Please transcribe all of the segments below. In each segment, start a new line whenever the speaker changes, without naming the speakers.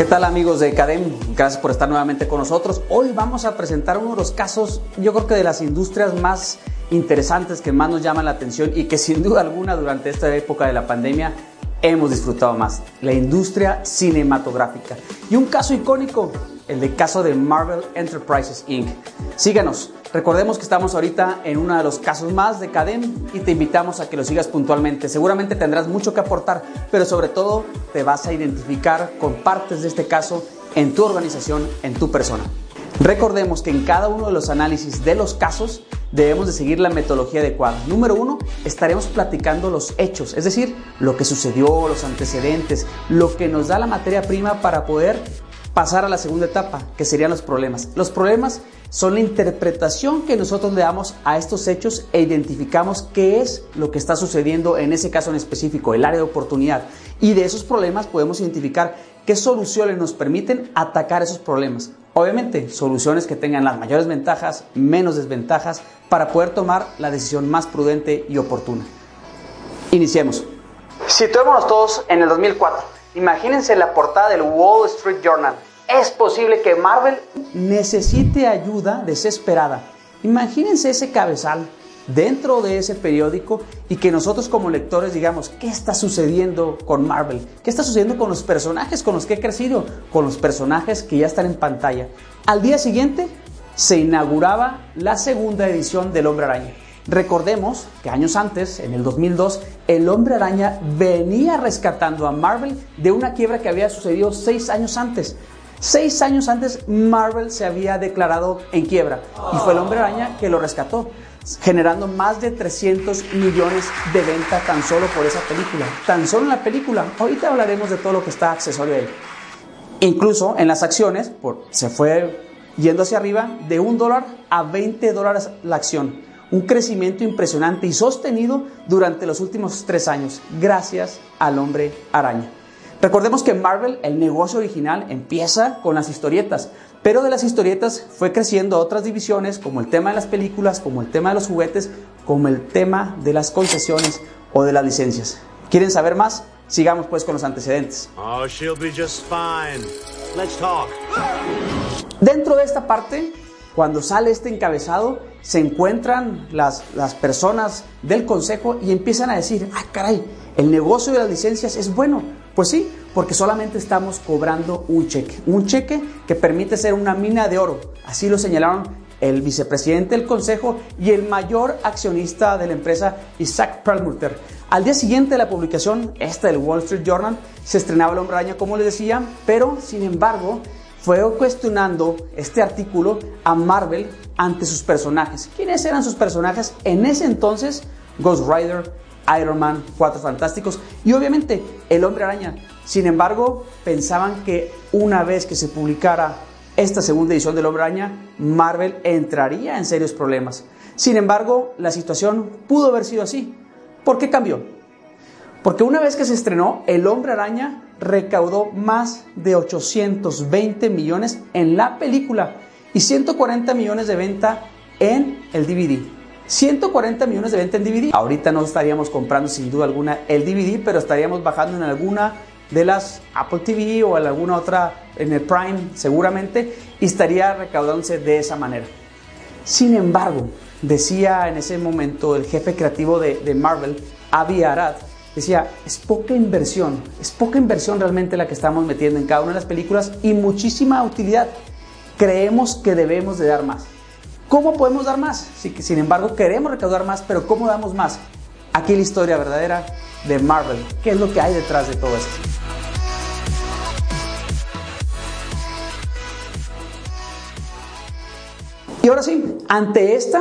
¿Qué tal amigos de Cadem? Gracias por estar nuevamente con nosotros. Hoy vamos a presentar uno de los casos, yo creo que de las industrias más interesantes que más nos llaman la atención y que sin duda alguna durante esta época de la pandemia hemos disfrutado más, la industria cinematográfica. Y un caso icónico, el de caso de Marvel Enterprises Inc. Síganos, recordemos que estamos ahorita en uno de los casos más de Cadem y te invitamos a que lo sigas puntualmente. Seguramente tendrás mucho que aportar, pero sobre todo te vas a identificar con partes de este caso en tu organización, en tu persona. Recordemos que en cada uno de los análisis de los casos debemos de seguir la metodología adecuada. Número uno, estaremos platicando los hechos, es decir, lo que sucedió, los antecedentes, lo que nos da la materia prima para poder pasar a la segunda etapa, que serían los problemas. Los problemas son la interpretación que nosotros le damos a estos hechos e identificamos qué es lo que está sucediendo en ese caso en específico, el área de oportunidad. Y de esos problemas podemos identificar qué soluciones nos permiten atacar esos problemas. Obviamente, soluciones que tengan las mayores ventajas, menos desventajas, para poder tomar la decisión más prudente y oportuna. Iniciemos. Situémonos todos en el 2004. Imagínense la portada del Wall Street Journal. Es posible que Marvel necesite ayuda desesperada. Imagínense ese cabezal dentro de ese periódico y que nosotros como lectores digamos, ¿qué está sucediendo con Marvel? ¿Qué está sucediendo con los personajes con los que he crecido? Con los personajes que ya están en pantalla. Al día siguiente se inauguraba la segunda edición del Hombre Araña. Recordemos que años antes, en el 2002, el Hombre Araña venía rescatando a Marvel de una quiebra que había sucedido seis años antes. Seis años antes Marvel se había declarado en quiebra y fue el Hombre Araña que lo rescató generando más de 300 millones de venta tan solo por esa película. Tan solo en la película. Ahorita hablaremos de todo lo que está accesorio a él. Incluso en las acciones, por, se fue yendo hacia arriba de un dólar a 20 dólares la acción. Un crecimiento impresionante y sostenido durante los últimos tres años, gracias al hombre araña. Recordemos que Marvel, el negocio original, empieza con las historietas, pero de las historietas fue creciendo otras divisiones, como el tema de las películas, como el tema de los juguetes, como el tema de las concesiones o de las licencias. ¿Quieren saber más? Sigamos pues con los antecedentes. Oh, Dentro de esta parte, cuando sale este encabezado, se encuentran las, las personas del consejo y empiezan a decir, ah, caray, el negocio de las licencias es bueno. Pues sí, porque solamente estamos cobrando un cheque, un cheque que permite ser una mina de oro. Así lo señalaron el vicepresidente del consejo y el mayor accionista de la empresa, Isaac Perlmutter. Al día siguiente de la publicación, esta del Wall Street Journal, se estrenaba El Hombre Araña, como les decía, pero sin embargo fue cuestionando este artículo a Marvel ante sus personajes. ¿Quiénes eran sus personajes? En ese entonces, Ghost Rider, Iron Man, Cuatro Fantásticos y obviamente El Hombre Araña. Sin embargo, pensaban que una vez que se publicara esta segunda edición del Hombre Araña, Marvel entraría en serios problemas. Sin embargo, la situación pudo haber sido así. ¿Por qué cambió? Porque una vez que se estrenó, El Hombre Araña recaudó más de 820 millones en la película y 140 millones de venta en el DVD. 140 millones de venta en DVD. Ahorita no estaríamos comprando sin duda alguna el DVD, pero estaríamos bajando en alguna de las Apple TV o en alguna otra en el Prime seguramente y estaría recaudándose de esa manera. Sin embargo, decía en ese momento el jefe creativo de, Marvel, Avi Arad, decía, es poca inversión, es poca inversión realmente la que estamos metiendo en cada una de las películas y muchísima utilidad. Creemos que debemos de dar más. ¿Cómo podemos dar más? sin embargo, queremos recaudar más, pero ¿cómo damos más? Aquí la historia verdadera de Marvel. ¿Qué es lo que hay detrás de todo esto? Y ahora sí, ante este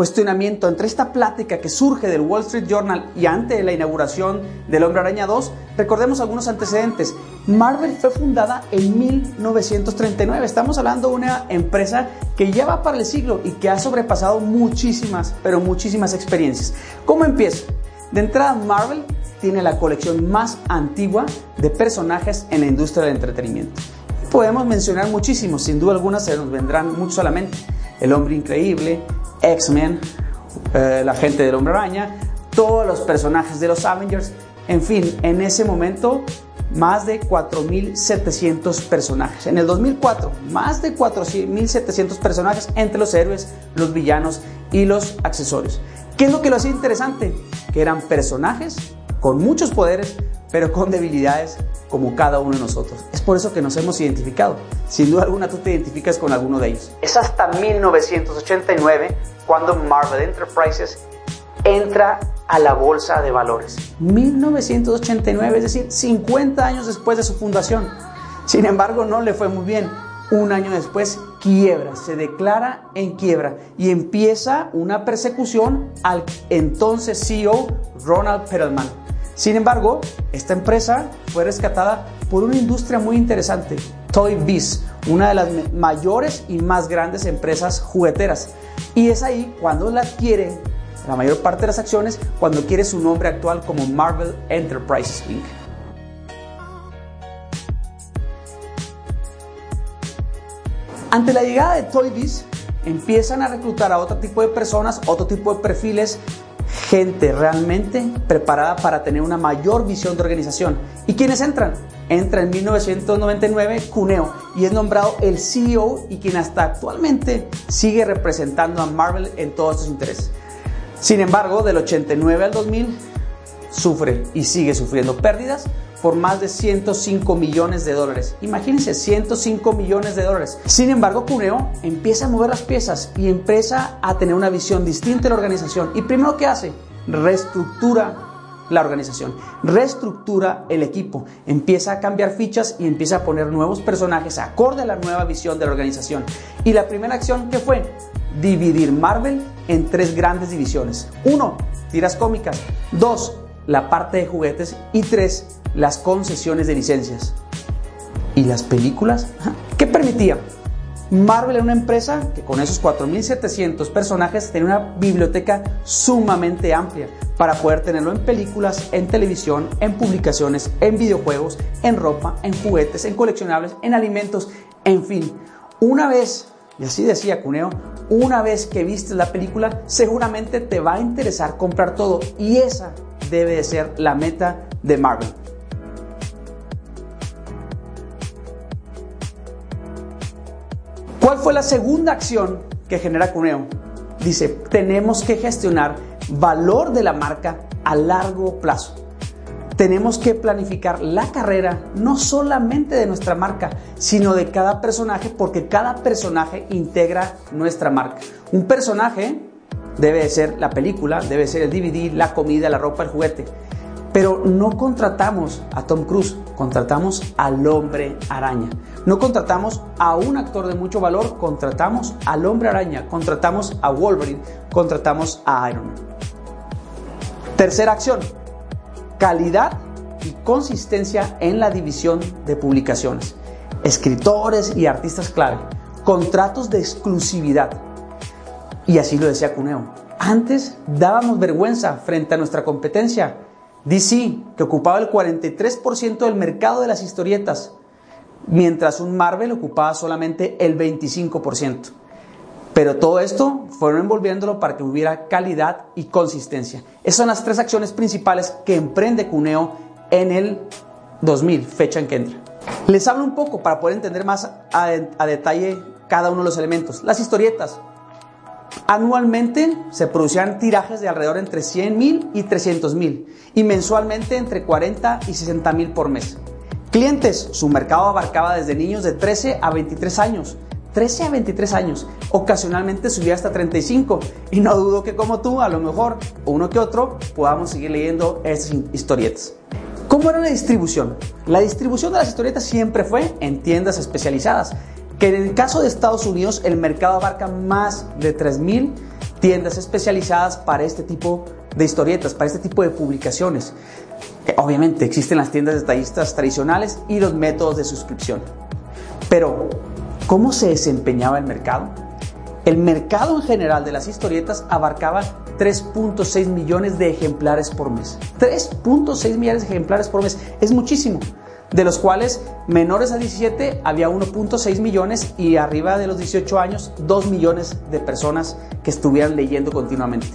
cuestionamiento, entre esta plática que surge del Wall Street Journal y ante la inauguración del Hombre Araña 2, recordemos algunos antecedentes. Marvel fue fundada en 1939. Estamos hablando de una empresa que ya va para el siglo y que ha sobrepasado muchísimas, pero muchísimas experiencias. ¿Cómo empieza? De entrada, Marvel tiene la colección más antigua de personajes en la industria del entretenimiento. Podemos mencionar muchísimos, sin duda alguna se nos vendrán muchos a la mente. El Hombre Increíble, X-Men, eh, la gente del Hombre Araña, todos los personajes de los Avengers. En fin, en ese momento más de 4.700 personajes. En el 2004, más de 4.700 personajes entre los héroes, los villanos y los accesorios. ¿Qué es lo que lo hacía interesante? Que eran personajes con muchos poderes, pero con debilidades como cada uno de nosotros. Es por eso que nos hemos identificado. Sin duda alguna tú te identificas con alguno de ellos. Es hasta 1989 cuando Marvel Enterprises entra a la bolsa de valores. 1989, es decir, 50 años después de su fundación. Sin embargo, no le fue muy bien. Un año después, quiebra, se declara en quiebra y empieza una persecución al entonces CEO Ronald Perelman sin embargo, esta empresa fue rescatada por una industria muy interesante, Toy Biz, una de las mayores y más grandes empresas jugueteras. Y es ahí cuando la adquiere la mayor parte de las acciones, cuando adquiere su nombre actual como Marvel Enterprises Inc. Ante la llegada de Toy Biz, empiezan a reclutar a otro tipo de personas, otro tipo de perfiles gente realmente preparada para tener una mayor visión de organización. ¿Y quiénes entran? Entra en 1999 Cuneo y es nombrado el CEO y quien hasta actualmente sigue representando a Marvel en todos sus intereses. Sin embargo, del 89 al 2000 sufre y sigue sufriendo pérdidas por más de 105 millones de dólares. Imagínense, 105 millones de dólares. Sin embargo, Cuneo empieza a mover las piezas y empieza a tener una visión distinta de la organización. Y primero que hace, reestructura la organización, reestructura el equipo, empieza a cambiar fichas y empieza a poner nuevos personajes acorde a la nueva visión de la organización. Y la primera acción que fue dividir Marvel en tres grandes divisiones. Uno, tiras cómicas. Dos, la parte de juguetes. Y tres, las concesiones de licencias. ¿Y las películas? ¿Qué permitía? Marvel era una empresa que con esos 4.700 personajes tenía una biblioteca sumamente amplia para poder tenerlo en películas, en televisión, en publicaciones, en videojuegos, en ropa, en juguetes, en coleccionables, en alimentos, en fin. Una vez, y así decía Cuneo, una vez que viste la película, seguramente te va a interesar comprar todo y esa debe de ser la meta de Marvel. ¿Cuál fue la segunda acción que genera Cuneo? Dice, tenemos que gestionar valor de la marca a largo plazo. Tenemos que planificar la carrera no solamente de nuestra marca, sino de cada personaje, porque cada personaje integra nuestra marca. Un personaje debe ser la película, debe ser el DVD, la comida, la ropa, el juguete. Pero no contratamos a Tom Cruise, contratamos al hombre araña. No contratamos a un actor de mucho valor, contratamos al hombre araña, contratamos a Wolverine, contratamos a Iron Man. Tercera acción, calidad y consistencia en la división de publicaciones. Escritores y artistas clave, contratos de exclusividad. Y así lo decía Cuneo. Antes dábamos vergüenza frente a nuestra competencia DC, que ocupaba el 43% del mercado de las historietas, mientras un Marvel ocupaba solamente el 25%. Pero todo esto fueron envolviéndolo para que hubiera calidad y consistencia. Esas son las tres acciones principales que emprende Cuneo en el 2000, fecha en que entra. Les hablo un poco para poder entender más a, a detalle cada uno de los elementos. Las historietas, Anualmente se producían tirajes de alrededor entre 100 mil y 300 mil y mensualmente entre 40 y 60 mil por mes. Clientes, su mercado abarcaba desde niños de 13 a 23 años. 13 a 23 años, ocasionalmente subía hasta 35 y no dudo que como tú, a lo mejor uno que otro, podamos seguir leyendo estas historietas. ¿Cómo era la distribución? La distribución de las historietas siempre fue en tiendas especializadas que en el caso de Estados Unidos el mercado abarca más de 3.000 tiendas especializadas para este tipo de historietas, para este tipo de publicaciones. Obviamente existen las tiendas detallistas tradicionales y los métodos de suscripción. Pero, ¿cómo se desempeñaba el mercado? El mercado en general de las historietas abarcaba 3.6 millones de ejemplares por mes. 3.6 millones de ejemplares por mes es muchísimo de los cuales menores a 17 había 1.6 millones y arriba de los 18 años 2 millones de personas que estuvieran leyendo continuamente.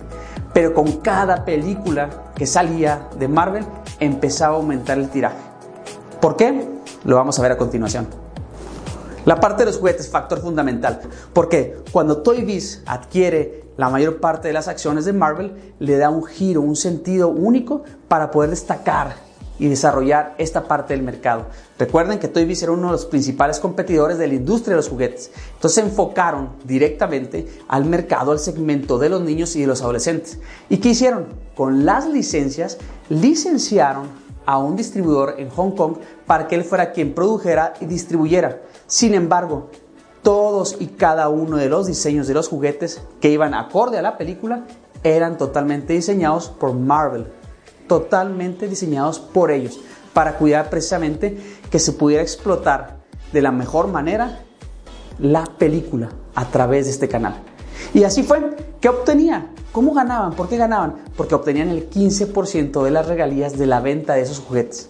Pero con cada película que salía de Marvel empezaba a aumentar el tiraje. ¿Por qué? Lo vamos a ver a continuación. La parte de los juguetes, factor fundamental, porque cuando Toy Biz adquiere la mayor parte de las acciones de Marvel, le da un giro, un sentido único para poder destacar y desarrollar esta parte del mercado. Recuerden que Toy Biz era uno de los principales competidores de la industria de los juguetes. Entonces se enfocaron directamente al mercado, al segmento de los niños y de los adolescentes. ¿Y qué hicieron? Con las licencias, licenciaron a un distribuidor en Hong Kong para que él fuera quien produjera y distribuyera. Sin embargo, todos y cada uno de los diseños de los juguetes que iban acorde a la película eran totalmente diseñados por Marvel, totalmente diseñados por ellos, para cuidar precisamente que se pudiera explotar de la mejor manera la película a través de este canal. Y así fue. ¿Qué obtenía? ¿Cómo ganaban? ¿Por qué ganaban? Porque obtenían el 15% de las regalías de la venta de esos juguetes.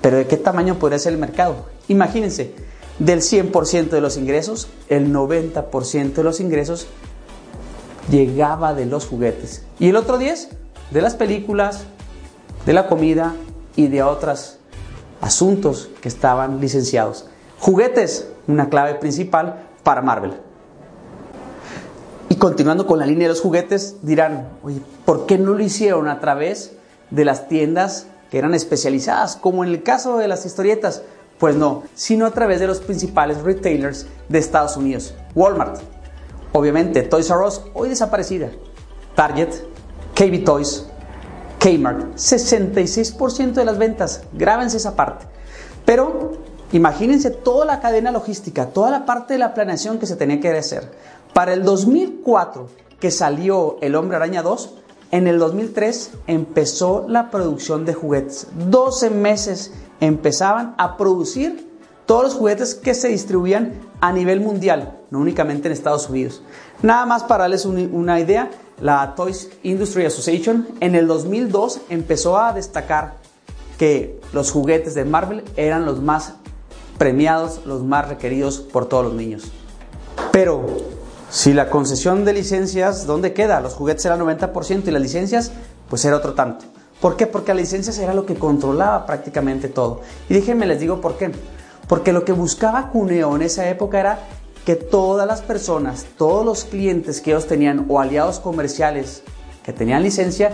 Pero ¿de qué tamaño podría ser el mercado? Imagínense, del 100% de los ingresos, el 90% de los ingresos llegaba de los juguetes. Y el otro 10% de las películas, de la comida y de otros asuntos que estaban licenciados. Juguetes, una clave principal para Marvel. Y continuando con la línea de los juguetes, dirán, oye, ¿por qué no lo hicieron a través de las tiendas que eran especializadas, como en el caso de las historietas? Pues no, sino a través de los principales retailers de Estados Unidos. Walmart, obviamente Toys R Us, hoy desaparecida. Target, KB Toys, Kmart, 66% de las ventas. Grábense esa parte. Pero imagínense toda la cadena logística, toda la parte de la planeación que se tenía que hacer. Para el 2004, que salió El Hombre Araña 2, en el 2003 empezó la producción de juguetes. 12 meses empezaban a producir todos los juguetes que se distribuían a nivel mundial, no únicamente en Estados Unidos. Nada más para darles una idea, la Toys Industry Association en el 2002 empezó a destacar que los juguetes de Marvel eran los más premiados, los más requeridos por todos los niños. Pero si la concesión de licencias, ¿dónde queda? Los juguetes eran 90% y las licencias, pues era otro tanto. ¿Por qué? Porque las licencias era lo que controlaba prácticamente todo. Y déjenme les digo por qué. Porque lo que buscaba Cuneo en esa época era que todas las personas, todos los clientes que ellos tenían o aliados comerciales que tenían licencia,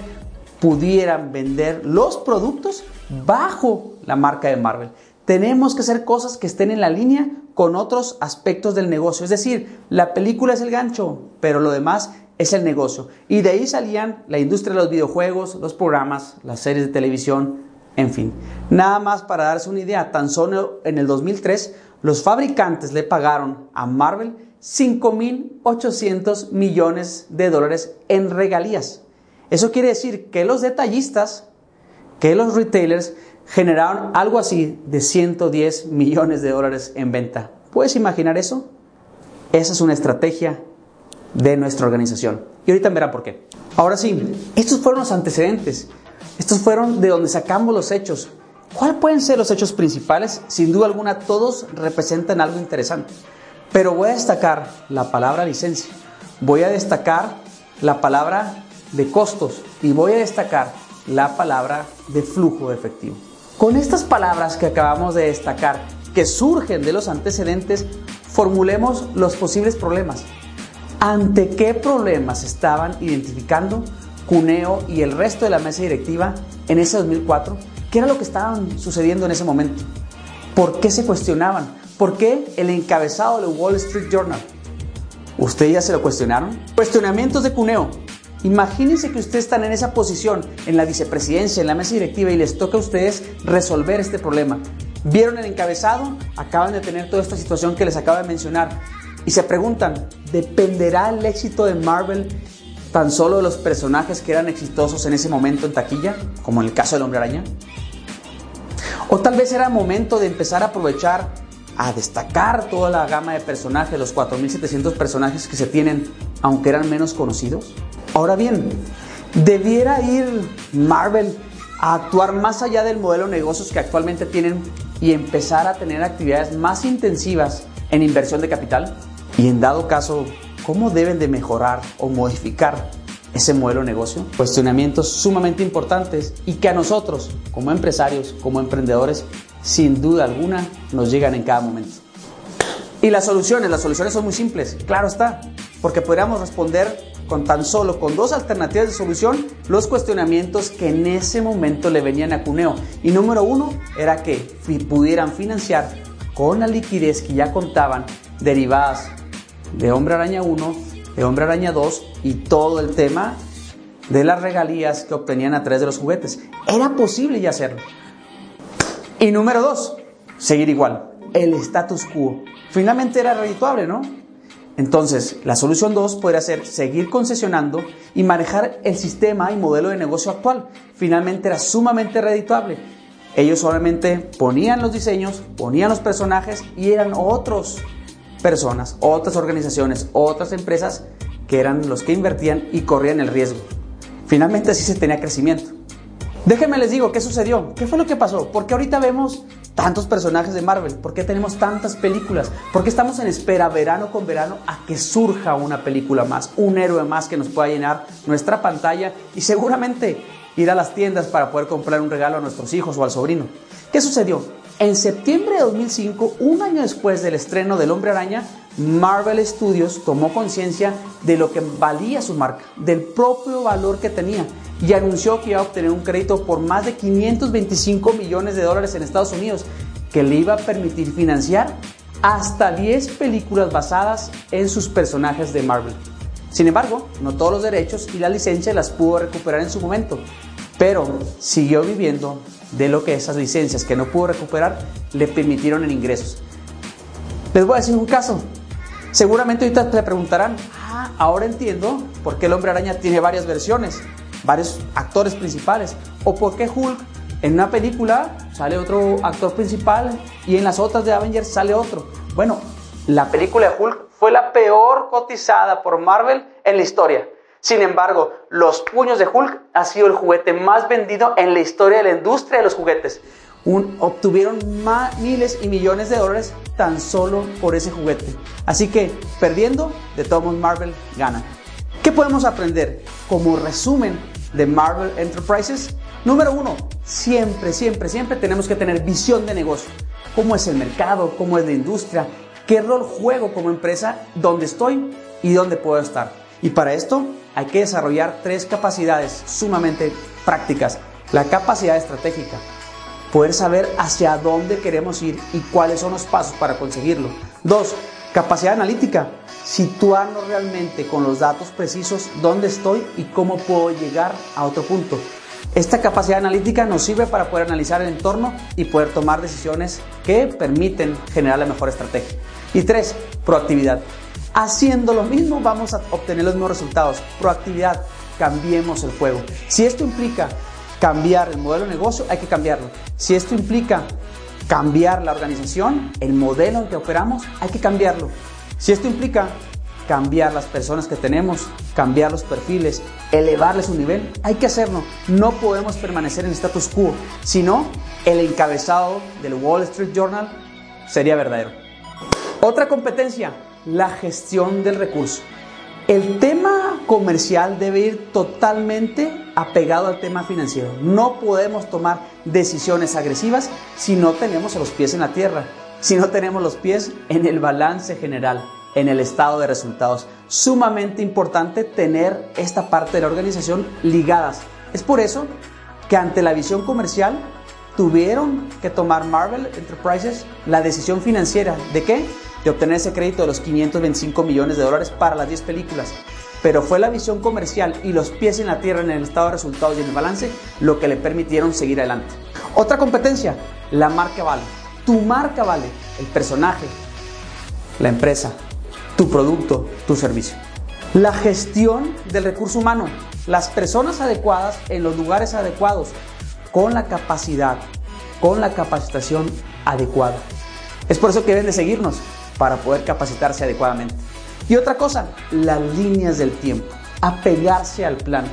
pudieran vender los productos bajo la marca de Marvel. Tenemos que hacer cosas que estén en la línea con otros aspectos del negocio. Es decir, la película es el gancho, pero lo demás es el negocio. Y de ahí salían la industria de los videojuegos, los programas, las series de televisión, en fin. Nada más para darse una idea, tan solo en el 2003 los fabricantes le pagaron a Marvel 5.800 millones de dólares en regalías. Eso quiere decir que los detallistas, que los retailers generaron algo así de 110 millones de dólares en venta. ¿Puedes imaginar eso? Esa es una estrategia de nuestra organización. Y ahorita verán por qué. Ahora sí, estos fueron los antecedentes. Estos fueron de donde sacamos los hechos. ¿Cuáles pueden ser los hechos principales? Sin duda alguna, todos representan algo interesante. Pero voy a destacar la palabra licencia, voy a destacar la palabra de costos y voy a destacar la palabra de flujo efectivo. Con estas palabras que acabamos de destacar, que surgen de los antecedentes, formulemos los posibles problemas. ¿Ante qué problemas estaban identificando Cuneo y el resto de la mesa directiva en ese 2004? ¿Qué era lo que estaba sucediendo en ese momento? ¿Por qué se cuestionaban? ¿Por qué el encabezado del Wall Street Journal? ¿Ustedes ya se lo cuestionaron? Cuestionamientos de Cuneo. Imagínense que ustedes están en esa posición, en la vicepresidencia, en la mesa directiva, y les toca a ustedes resolver este problema. ¿Vieron el encabezado? Acaban de tener toda esta situación que les acabo de mencionar. Y se preguntan, ¿dependerá el éxito de Marvel tan solo los personajes que eran exitosos en ese momento en taquilla, como en el caso del hombre araña? O tal vez era momento de empezar a aprovechar, a destacar toda la gama de personajes, los 4.700 personajes que se tienen, aunque eran menos conocidos. Ahora bien, ¿debiera ir Marvel a actuar más allá del modelo de negocios que actualmente tienen y empezar a tener actividades más intensivas en inversión de capital? Y en dado caso, cómo deben de mejorar o modificar ese modelo de negocio. Cuestionamientos sumamente importantes y que a nosotros, como empresarios, como emprendedores, sin duda alguna, nos llegan en cada momento. Y las soluciones, las soluciones son muy simples, claro está, porque podríamos responder con tan solo con dos alternativas de solución los cuestionamientos que en ese momento le venían a Cuneo. Y número uno era que pudieran financiar con la liquidez que ya contaban derivadas de Hombre Araña 1, de Hombre Araña 2 y todo el tema de las regalías que obtenían a través de los juguetes. Era posible ya hacerlo. Y número dos, seguir igual, el status quo. Finalmente era redituable, ¿no? Entonces, la solución 2 podría ser seguir concesionando y manejar el sistema y modelo de negocio actual. Finalmente era sumamente redituable. Ellos solamente ponían los diseños, ponían los personajes y eran otras personas, otras organizaciones, otras empresas que eran los que invertían y corrían el riesgo. Finalmente así se tenía crecimiento. Déjenme les digo, ¿qué sucedió? ¿Qué fue lo que pasó? Porque ahorita vemos tantos personajes de Marvel? ¿Por qué tenemos tantas películas? ¿Por qué estamos en espera verano con verano a que surja una película más, un héroe más que nos pueda llenar nuestra pantalla y seguramente ir a las tiendas para poder comprar un regalo a nuestros hijos o al sobrino? ¿Qué sucedió? En septiembre de 2005, un año después del estreno del Hombre Araña, Marvel Studios tomó conciencia de lo que valía su marca, del propio valor que tenía y anunció que iba a obtener un crédito por más de 525 millones de dólares en Estados Unidos que le iba a permitir financiar hasta 10 películas basadas en sus personajes de Marvel. Sin embargo, no todos los derechos y la licencia las pudo recuperar en su momento, pero siguió viviendo de lo que esas licencias que no pudo recuperar le permitieron en ingresos. Les voy a decir un caso. Seguramente ahorita te preguntarán, ah, ahora entiendo por qué el hombre araña tiene varias versiones, varios actores principales, o por qué Hulk en una película sale otro actor principal y en las otras de Avengers sale otro. Bueno, la película de Hulk fue la peor cotizada por Marvel en la historia. Sin embargo, los puños de Hulk ha sido el juguete más vendido en la historia de la industria de los juguetes. obtuvieron miles y millones de dólares tan solo por ese juguete. Así que, perdiendo, de todos Marvel gana. ¿Qué podemos aprender como resumen de Marvel Enterprises? Número uno, siempre, siempre, siempre tenemos que tener visión de negocio. ¿Cómo es el mercado? ¿Cómo es la industria? ¿Qué rol juego como empresa? ¿Dónde estoy y dónde puedo estar? Y para esto hay que desarrollar tres capacidades sumamente prácticas. La capacidad estratégica, poder saber hacia dónde queremos ir y cuáles son los pasos para conseguirlo. Dos, capacidad analítica, situarnos realmente con los datos precisos dónde estoy y cómo puedo llegar a otro punto. Esta capacidad analítica nos sirve para poder analizar el entorno y poder tomar decisiones que permiten generar la mejor estrategia. Y tres, proactividad. Haciendo lo mismo vamos a obtener los mismos resultados. Proactividad, cambiemos el juego. Si esto implica cambiar el modelo de negocio, hay que cambiarlo. Si esto implica cambiar la organización, el modelo en que operamos, hay que cambiarlo. Si esto implica cambiar las personas que tenemos, cambiar los perfiles, elevarles su nivel, hay que hacerlo. No podemos permanecer en status quo, sino el encabezado del Wall Street Journal sería verdadero. Otra competencia, la gestión del recurso. El tema comercial debe ir totalmente apegado al tema financiero. No podemos tomar decisiones agresivas si no tenemos los pies en la tierra, si no tenemos los pies en el balance general, en el estado de resultados. Sumamente importante tener esta parte de la organización ligadas. Es por eso que ante la visión comercial tuvieron que tomar Marvel Enterprises la decisión financiera de qué? De obtener ese crédito de los 525 millones de dólares para las 10 películas. Pero fue la visión comercial y los pies en la tierra en el estado de resultados y en el balance lo que le permitieron seguir adelante. Otra competencia, la marca vale. Tu marca vale, el personaje, la empresa, tu producto, tu servicio. La gestión del recurso humano, las personas adecuadas en los lugares adecuados, con la capacidad, con la capacitación adecuada. Es por eso que deben de seguirnos para poder capacitarse adecuadamente. Y otra cosa, las líneas del tiempo, apegarse al plan.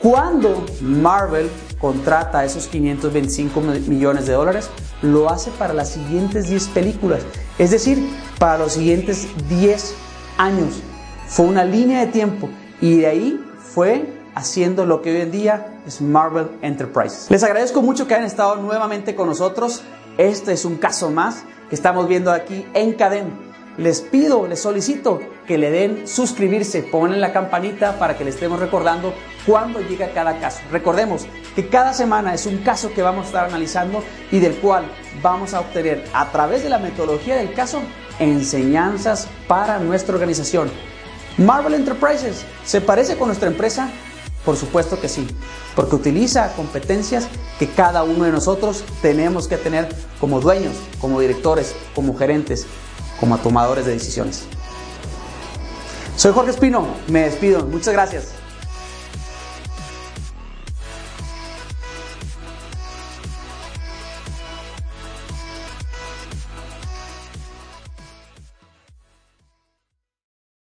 Cuando Marvel contrata esos 525 millones de dólares, lo hace para las siguientes 10 películas, es decir, para los siguientes 10 años. Fue una línea de tiempo y de ahí fue haciendo lo que hoy en día es Marvel Enterprises. Les agradezco mucho que hayan estado nuevamente con nosotros Este es un caso más estamos viendo aquí en Cadem les pido, les solicito que le den suscribirse, pongan la campanita para que le estemos recordando cuando llega cada caso. Recordemos que cada semana es un caso que vamos a estar analizando y del cual vamos a obtener a través de la metodología del caso enseñanzas para nuestra organización. Marvel Enterprises, ¿se parece con nuestra empresa? Por supuesto que sí, porque utiliza competencias que cada uno de nosotros tenemos que tener como dueños, como directores, como gerentes como tomadores de decisiones. Soy Jorge Espino, me despido, muchas gracias.